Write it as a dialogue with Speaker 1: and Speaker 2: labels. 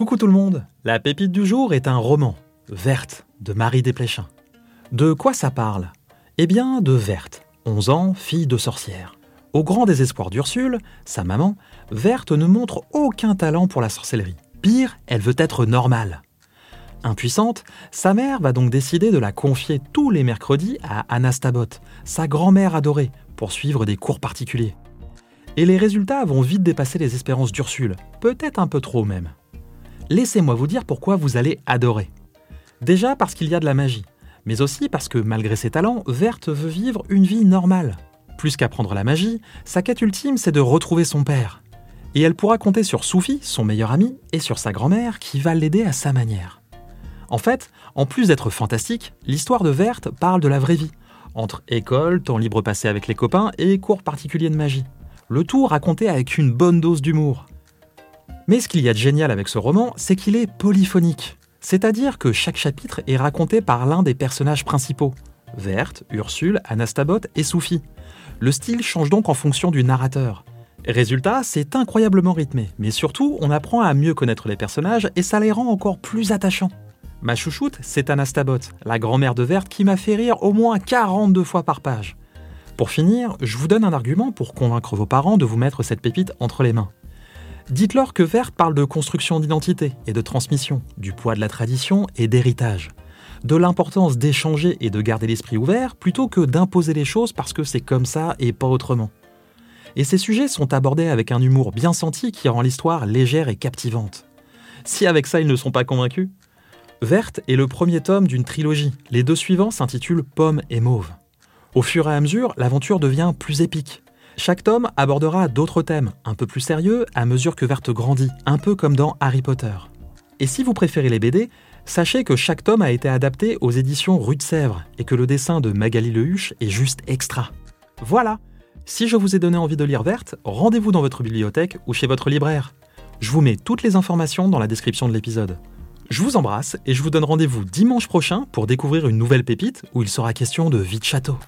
Speaker 1: Coucou tout le monde, la pépite du jour est un roman, Verte, de Marie Desplechin. De quoi ça parle? Eh bien, de Verte, 11 ans, fille de sorcière. Au grand désespoir d'Ursule, sa maman, Verte ne montre aucun talent pour la sorcellerie. Pire, elle veut être normale. Impuissante, sa mère va donc décider de la confier tous les mercredis à Anastabot, sa grand-mère adorée, pour suivre des cours particuliers. Et les résultats vont vite dépasser les espérances d'Ursule, peut-être un peu trop même. Laissez-moi vous dire pourquoi vous allez adorer. Déjà parce qu'il y a de la magie, mais aussi parce que malgré ses talents, Verte veut vivre une vie normale. Plus qu'apprendre la magie, sa quête ultime c'est de retrouver son père. Et elle pourra compter sur Soufi, son meilleur ami, et sur sa grand-mère qui va l'aider à sa manière. En fait, en plus d'être fantastique, l'histoire de Verte parle de la vraie vie, entre école, temps libre passé avec les copains et cours particuliers de magie. Le tout raconté avec une bonne dose d'humour. Mais ce qu'il y a de génial avec ce roman, c'est qu'il est polyphonique. C'est-à-dire que chaque chapitre est raconté par l'un des personnages principaux. Verte, Ursule, Anastabot et Soufi. Le style change donc en fonction du narrateur. Résultat, c'est incroyablement rythmé, mais surtout, on apprend à mieux connaître les personnages et ça les rend encore plus attachants. Ma chouchoute, c'est Anastabot, la grand-mère de Verte qui m'a fait rire au moins 42 fois par page. Pour finir, je vous donne un argument pour convaincre vos parents de vous mettre cette pépite entre les mains. Dites-leur que Verte parle de construction d'identité et de transmission, du poids de la tradition et d'héritage, de l'importance d'échanger et de garder l'esprit ouvert plutôt que d'imposer les choses parce que c'est comme ça et pas autrement. Et ces sujets sont abordés avec un humour bien senti qui rend l'histoire légère et captivante. Si avec ça ils ne sont pas convaincus, Verte est le premier tome d'une trilogie. Les deux suivants s'intitulent Pomme et Mauve. Au fur et à mesure, l'aventure devient plus épique. Chaque tome abordera d'autres thèmes, un peu plus sérieux, à mesure que Verte grandit, un peu comme dans Harry Potter. Et si vous préférez les BD, sachez que chaque tome a été adapté aux éditions Rue de Sèvres et que le dessin de Magali Lehuche est juste extra. Voilà Si je vous ai donné envie de lire Verte, rendez-vous dans votre bibliothèque ou chez votre libraire. Je vous mets toutes les informations dans la description de l'épisode. Je vous embrasse et je vous donne rendez-vous dimanche prochain pour découvrir une nouvelle pépite où il sera question de vie de château.